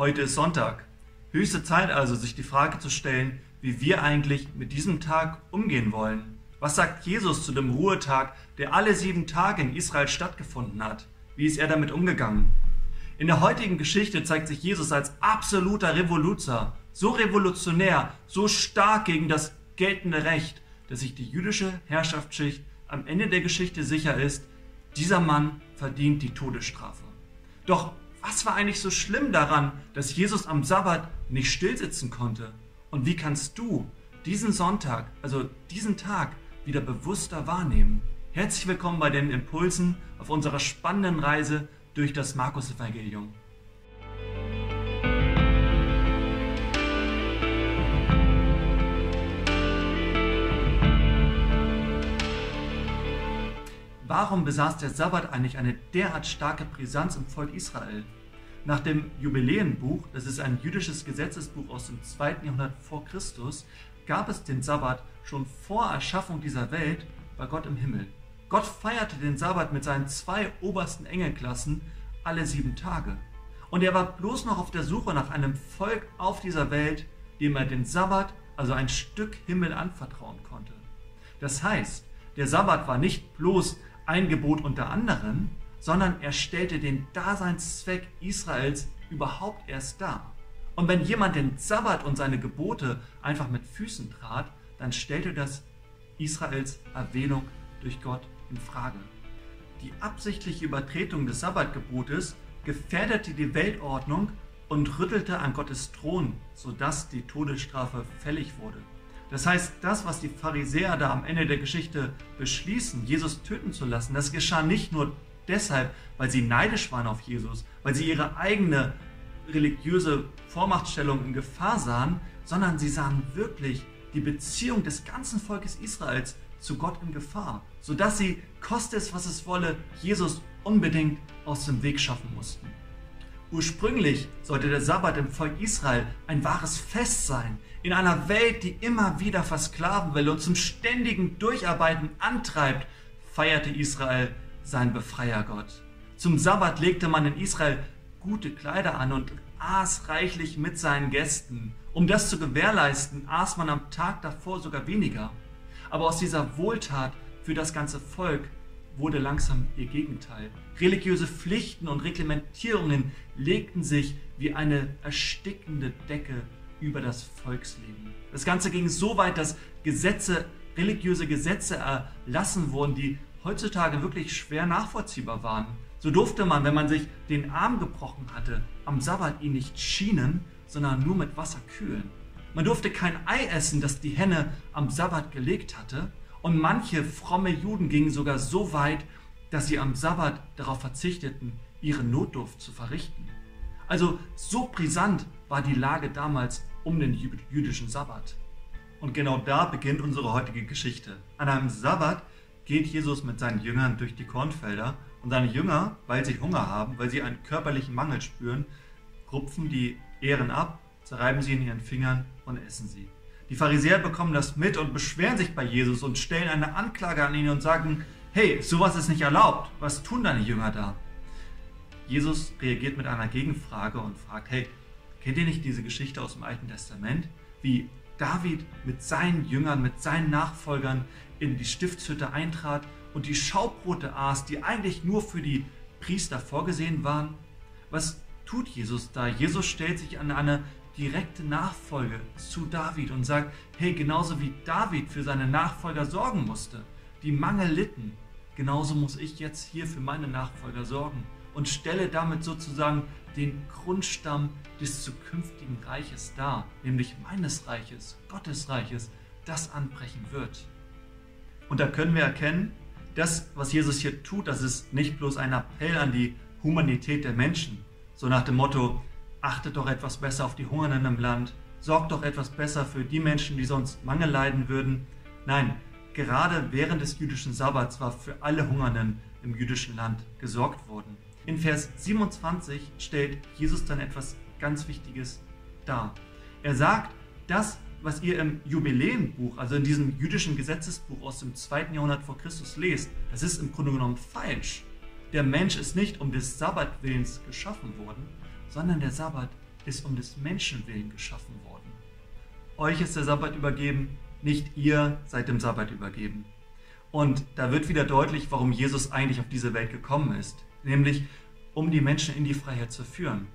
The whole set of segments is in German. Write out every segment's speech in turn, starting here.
Heute ist Sonntag. Höchste Zeit also, sich die Frage zu stellen, wie wir eigentlich mit diesem Tag umgehen wollen. Was sagt Jesus zu dem Ruhetag, der alle sieben Tage in Israel stattgefunden hat? Wie ist er damit umgegangen? In der heutigen Geschichte zeigt sich Jesus als absoluter Revoluzer, so revolutionär, so stark gegen das geltende Recht, dass sich die jüdische Herrschaftsschicht am Ende der Geschichte sicher ist, dieser Mann verdient die Todesstrafe. Doch was war eigentlich so schlimm daran, dass Jesus am Sabbat nicht stillsitzen konnte? Und wie kannst du diesen Sonntag, also diesen Tag, wieder bewusster wahrnehmen? Herzlich willkommen bei den Impulsen auf unserer spannenden Reise durch das Markus-Evangelium. Warum besaß der Sabbat eigentlich eine derart starke Brisanz im Volk Israel? Nach dem Jubiläenbuch, das ist ein jüdisches Gesetzesbuch aus dem 2. Jahrhundert vor Christus, gab es den Sabbat schon vor Erschaffung dieser Welt bei Gott im Himmel. Gott feierte den Sabbat mit seinen zwei obersten Engelklassen alle sieben Tage. Und er war bloß noch auf der Suche nach einem Volk auf dieser Welt, dem er den Sabbat, also ein Stück Himmel, anvertrauen konnte. Das heißt, der Sabbat war nicht bloß ein Gebot unter anderem, sondern er stellte den Daseinszweck Israels überhaupt erst dar. Und wenn jemand den Sabbat und seine Gebote einfach mit Füßen trat, dann stellte das Israels Erwähnung durch Gott in Frage. Die absichtliche Übertretung des Sabbatgebotes gefährdete die Weltordnung und rüttelte an Gottes Thron, sodass die Todesstrafe fällig wurde. Das heißt, das, was die Pharisäer da am Ende der Geschichte beschließen, Jesus töten zu lassen, das geschah nicht nur deshalb, weil sie neidisch waren auf Jesus, weil sie ihre eigene religiöse Vormachtstellung in Gefahr sahen, sondern sie sahen wirklich die Beziehung des ganzen Volkes Israels zu Gott in Gefahr, sodass sie, koste es was es wolle, Jesus unbedingt aus dem Weg schaffen mussten. Ursprünglich sollte der Sabbat im Volk Israel ein wahres Fest sein, in einer Welt, die immer wieder versklaven will und zum ständigen Durcharbeiten antreibt, feierte Israel seinen Befreiergott. Zum Sabbat legte man in Israel gute Kleider an und aß reichlich mit seinen Gästen. Um das zu gewährleisten, aß man am Tag davor sogar weniger. Aber aus dieser Wohltat für das ganze Volk wurde langsam ihr Gegenteil. Religiöse Pflichten und Reglementierungen legten sich wie eine erstickende Decke über das Volksleben. Das Ganze ging so weit, dass Gesetze, religiöse Gesetze erlassen wurden, die heutzutage wirklich schwer nachvollziehbar waren. So durfte man, wenn man sich den Arm gebrochen hatte, am Sabbat ihn nicht schienen, sondern nur mit Wasser kühlen. Man durfte kein Ei essen, das die Henne am Sabbat gelegt hatte. Und manche fromme Juden gingen sogar so weit, dass sie am Sabbat darauf verzichteten, ihre Notdurft zu verrichten. Also so brisant war die Lage damals um den jüdischen Sabbat. Und genau da beginnt unsere heutige Geschichte. An einem Sabbat geht Jesus mit seinen Jüngern durch die Kornfelder und seine Jünger, weil sie Hunger haben, weil sie einen körperlichen Mangel spüren, rupfen die Ehren ab, zerreiben sie in ihren Fingern und essen sie. Die Pharisäer bekommen das mit und beschweren sich bei Jesus und stellen eine Anklage an ihn und sagen, hey, sowas ist nicht erlaubt, was tun deine Jünger da? Jesus reagiert mit einer Gegenfrage und fragt, hey, kennt ihr nicht diese Geschichte aus dem Alten Testament, wie David mit seinen Jüngern, mit seinen Nachfolgern in die Stiftshütte eintrat und die Schaubrote aß, die eigentlich nur für die Priester vorgesehen waren? Was tut Jesus da? Jesus stellt sich an eine direkte Nachfolge zu David und sagt, hey, genauso wie David für seine Nachfolger sorgen musste, die Mangel litten, genauso muss ich jetzt hier für meine Nachfolger sorgen und stelle damit sozusagen den Grundstamm des zukünftigen Reiches dar, nämlich meines Reiches, Gottes Reiches, das anbrechen wird. Und da können wir erkennen, das, was Jesus hier tut, das ist nicht bloß ein Appell an die Humanität der Menschen, so nach dem Motto, achtet doch etwas besser auf die Hungernden im Land, sorgt doch etwas besser für die Menschen, die sonst Mangel leiden würden. Nein, gerade während des jüdischen Sabbats war für alle Hungernden im jüdischen Land gesorgt worden. In Vers 27 stellt Jesus dann etwas ganz Wichtiges dar. Er sagt, das, was ihr im Jubiläenbuch, also in diesem jüdischen Gesetzesbuch aus dem 2. Jahrhundert vor Christus lest, das ist im Grunde genommen falsch. Der Mensch ist nicht um des Sabbatwillens geschaffen worden, sondern der Sabbat ist um des Menschen willen geschaffen worden. Euch ist der Sabbat übergeben, nicht ihr seid dem Sabbat übergeben. Und da wird wieder deutlich, warum Jesus eigentlich auf diese Welt gekommen ist, nämlich um die Menschen in die Freiheit zu führen.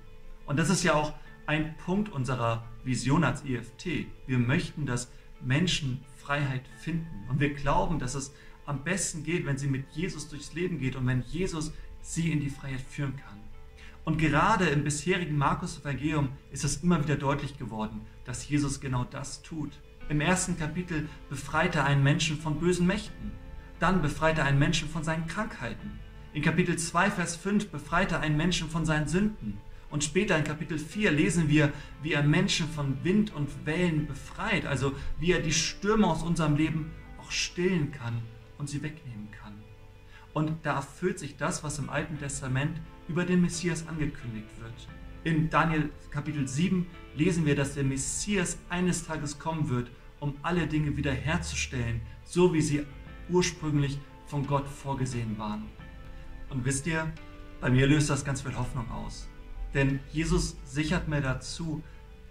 Und das ist ja auch ein Punkt unserer Vision als EFT. Wir möchten, dass Menschen Freiheit finden. Und wir glauben, dass es am besten geht, wenn sie mit Jesus durchs Leben geht und wenn Jesus sie in die Freiheit führen kann. Und gerade im bisherigen Markus-Evangelium ist es immer wieder deutlich geworden, dass Jesus genau das tut. Im ersten Kapitel befreit er einen Menschen von bösen Mächten. Dann befreit er einen Menschen von seinen Krankheiten. In Kapitel 2, Vers 5 befreit er einen Menschen von seinen Sünden. Und später in Kapitel 4 lesen wir, wie er Menschen von Wind und Wellen befreit, also wie er die Stürme aus unserem Leben auch stillen kann und sie wegnehmen kann. Und da erfüllt sich das, was im Alten Testament über den Messias angekündigt wird. In Daniel Kapitel 7 lesen wir, dass der Messias eines Tages kommen wird, um alle Dinge wiederherzustellen, so wie sie ursprünglich von Gott vorgesehen waren. Und wisst ihr, bei mir löst das ganz viel Hoffnung aus. Denn Jesus sichert mir dazu,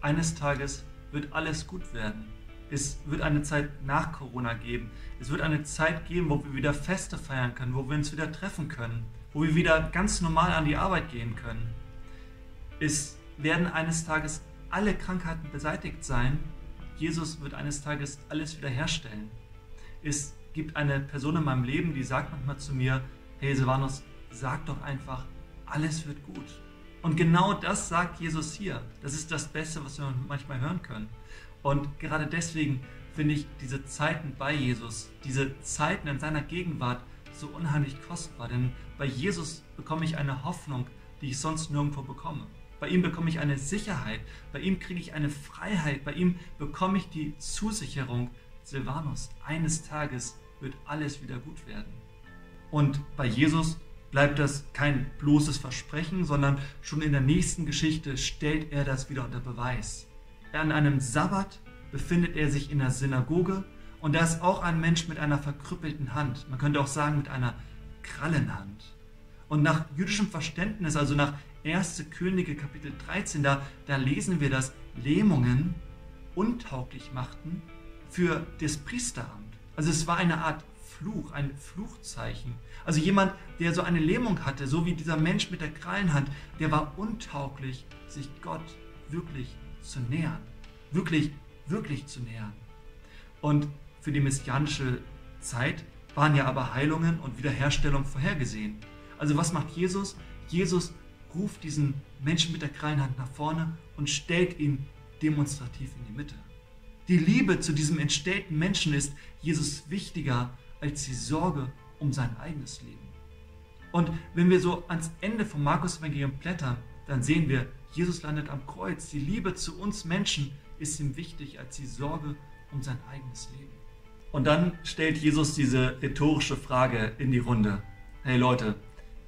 eines Tages wird alles gut werden. Es wird eine Zeit nach Corona geben. Es wird eine Zeit geben, wo wir wieder Feste feiern können, wo wir uns wieder treffen können, wo wir wieder ganz normal an die Arbeit gehen können. Es werden eines Tages alle Krankheiten beseitigt sein. Jesus wird eines Tages alles wiederherstellen. Es gibt eine Person in meinem Leben, die sagt manchmal zu mir, hey Silvanus, sag doch einfach, alles wird gut. Und genau das sagt Jesus hier. Das ist das Beste, was wir manchmal hören können. Und gerade deswegen finde ich diese Zeiten bei Jesus, diese Zeiten in seiner Gegenwart so unheimlich kostbar. Denn bei Jesus bekomme ich eine Hoffnung, die ich sonst nirgendwo bekomme. Bei ihm bekomme ich eine Sicherheit, bei ihm kriege ich eine Freiheit, bei ihm bekomme ich die Zusicherung, Silvanus, eines Tages wird alles wieder gut werden. Und bei Jesus bleibt das kein bloßes Versprechen, sondern schon in der nächsten Geschichte stellt er das wieder unter Beweis. An einem Sabbat befindet er sich in der Synagoge und da ist auch ein Mensch mit einer verkrüppelten Hand. Man könnte auch sagen mit einer Krallenhand. Und nach jüdischem Verständnis, also nach 1. Könige Kapitel 13, da, da lesen wir, dass Lähmungen untauglich machten für das Priesteramt. Also es war eine Art Fluch, ein Fluchzeichen. Also jemand, der so eine Lähmung hatte, so wie dieser Mensch mit der Krallenhand, der war untauglich, sich Gott wirklich zu nähern. Wirklich, wirklich zu nähern. Und für die messianische Zeit waren ja aber Heilungen und Wiederherstellung vorhergesehen. Also was macht Jesus? Jesus ruft diesen Menschen mit der Krallenhand nach vorne und stellt ihn demonstrativ in die Mitte. Die Liebe zu diesem entstellten Menschen ist Jesus wichtiger als die Sorge um sein eigenes Leben. Und wenn wir so ans Ende vom Markus-Evangelium blättern, dann sehen wir, Jesus landet am Kreuz. Die Liebe zu uns Menschen ist ihm wichtig als die Sorge um sein eigenes Leben. Und dann stellt Jesus diese rhetorische Frage in die Runde. Hey Leute,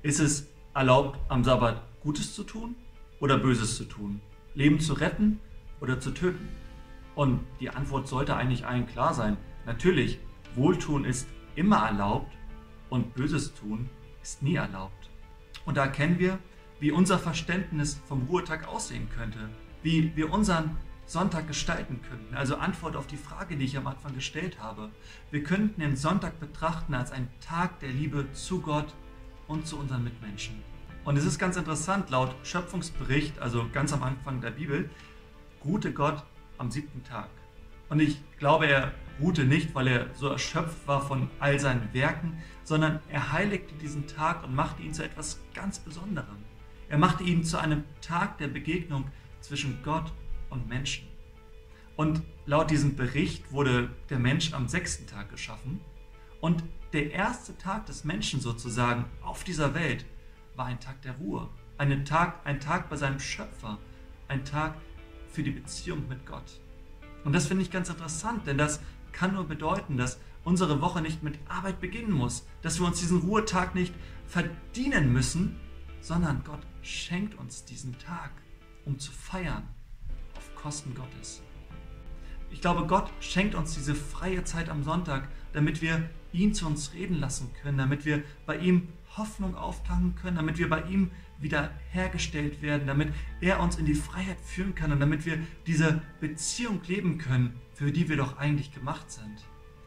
ist es erlaubt, am Sabbat Gutes zu tun oder Böses zu tun? Leben zu retten oder zu töten? Und die Antwort sollte eigentlich allen klar sein. Natürlich, Wohltun ist immer erlaubt und Böses tun ist nie erlaubt. Und da erkennen wir, wie unser Verständnis vom Ruhetag aussehen könnte, wie wir unseren Sonntag gestalten könnten. Also Antwort auf die Frage, die ich am Anfang gestellt habe. Wir könnten den Sonntag betrachten als einen Tag der Liebe zu Gott und zu unseren Mitmenschen. Und es ist ganz interessant, laut Schöpfungsbericht, also ganz am Anfang der Bibel, ruhte Gott am siebten Tag. Und ich glaube, er ruhte nicht, weil er so erschöpft war von all seinen Werken, sondern er heiligte diesen Tag und machte ihn zu etwas ganz Besonderem. Er machte ihn zu einem Tag der Begegnung zwischen Gott und Menschen. Und laut diesem Bericht wurde der Mensch am sechsten Tag geschaffen. Und der erste Tag des Menschen sozusagen auf dieser Welt war ein Tag der Ruhe. Ein Tag, ein Tag bei seinem Schöpfer. Ein Tag für die Beziehung mit Gott. Und das finde ich ganz interessant, denn das kann nur bedeuten, dass unsere Woche nicht mit Arbeit beginnen muss, dass wir uns diesen Ruhetag nicht verdienen müssen, sondern Gott schenkt uns diesen Tag, um zu feiern auf Kosten Gottes. Ich glaube, Gott schenkt uns diese freie Zeit am Sonntag, damit wir ihn zu uns reden lassen können, damit wir bei ihm Hoffnung auftanken können, damit wir bei ihm wiederhergestellt werden, damit er uns in die Freiheit führen kann und damit wir diese Beziehung leben können, für die wir doch eigentlich gemacht sind.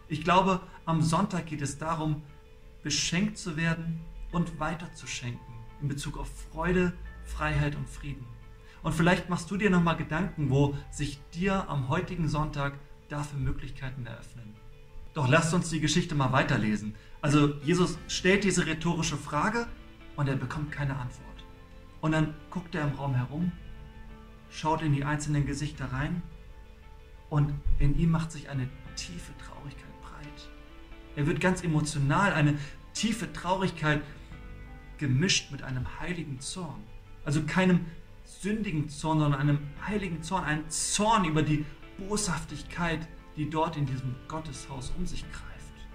Ich glaube, am Sonntag geht es darum, beschenkt zu werden und weiterzuschenken in Bezug auf Freude, Freiheit und Frieden. Und vielleicht machst du dir nochmal Gedanken, wo sich dir am heutigen Sonntag dafür Möglichkeiten eröffnen. Doch lasst uns die Geschichte mal weiterlesen. Also Jesus stellt diese rhetorische Frage und er bekommt keine Antwort. Und dann guckt er im Raum herum, schaut in die einzelnen Gesichter rein und in ihm macht sich eine tiefe Traurigkeit breit. Er wird ganz emotional, eine tiefe Traurigkeit gemischt mit einem heiligen Zorn. Also keinem sündigen Zorn, sondern einem heiligen Zorn, ein Zorn über die Boshaftigkeit, die dort in diesem Gotteshaus um sich greift.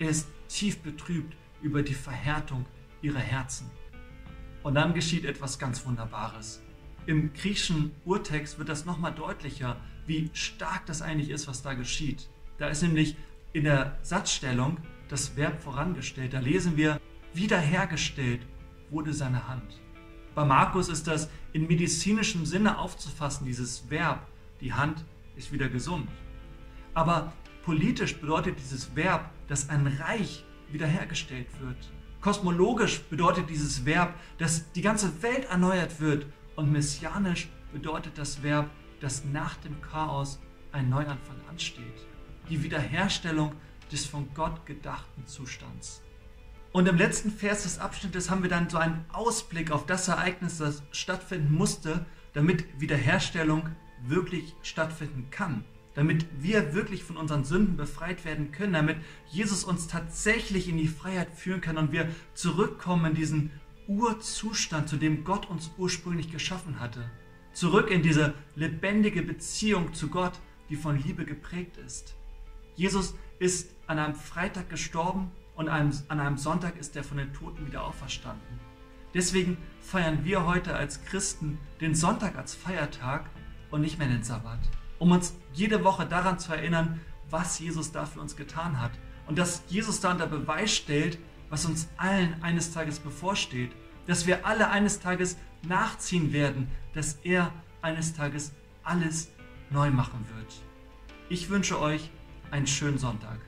Er ist tief betrübt über die Verhärtung ihrer Herzen. Und dann geschieht etwas ganz Wunderbares. Im griechischen Urtext wird das nochmal deutlicher, wie stark das eigentlich ist, was da geschieht. Da ist nämlich in der Satzstellung das Verb vorangestellt. Da lesen wir, wiederhergestellt wurde seine Hand. Bei Markus ist das in medizinischem Sinne aufzufassen, dieses Verb, die Hand ist wieder gesund. Aber politisch bedeutet dieses Verb, dass ein Reich wiederhergestellt wird. Kosmologisch bedeutet dieses Verb, dass die ganze Welt erneuert wird. Und messianisch bedeutet das Verb, dass nach dem Chaos ein Neuanfang ansteht. Die Wiederherstellung des von Gott gedachten Zustands. Und im letzten Vers des Abschnittes haben wir dann so einen Ausblick auf das Ereignis, das stattfinden musste, damit Wiederherstellung wirklich stattfinden kann damit wir wirklich von unseren Sünden befreit werden können, damit Jesus uns tatsächlich in die Freiheit führen kann und wir zurückkommen in diesen Urzustand, zu dem Gott uns ursprünglich geschaffen hatte. Zurück in diese lebendige Beziehung zu Gott, die von Liebe geprägt ist. Jesus ist an einem Freitag gestorben und an einem Sonntag ist er von den Toten wieder auferstanden. Deswegen feiern wir heute als Christen den Sonntag als Feiertag und nicht mehr den Sabbat um uns jede Woche daran zu erinnern, was Jesus da für uns getan hat. Und dass Jesus da unter Beweis stellt, was uns allen eines Tages bevorsteht. Dass wir alle eines Tages nachziehen werden, dass er eines Tages alles neu machen wird. Ich wünsche euch einen schönen Sonntag.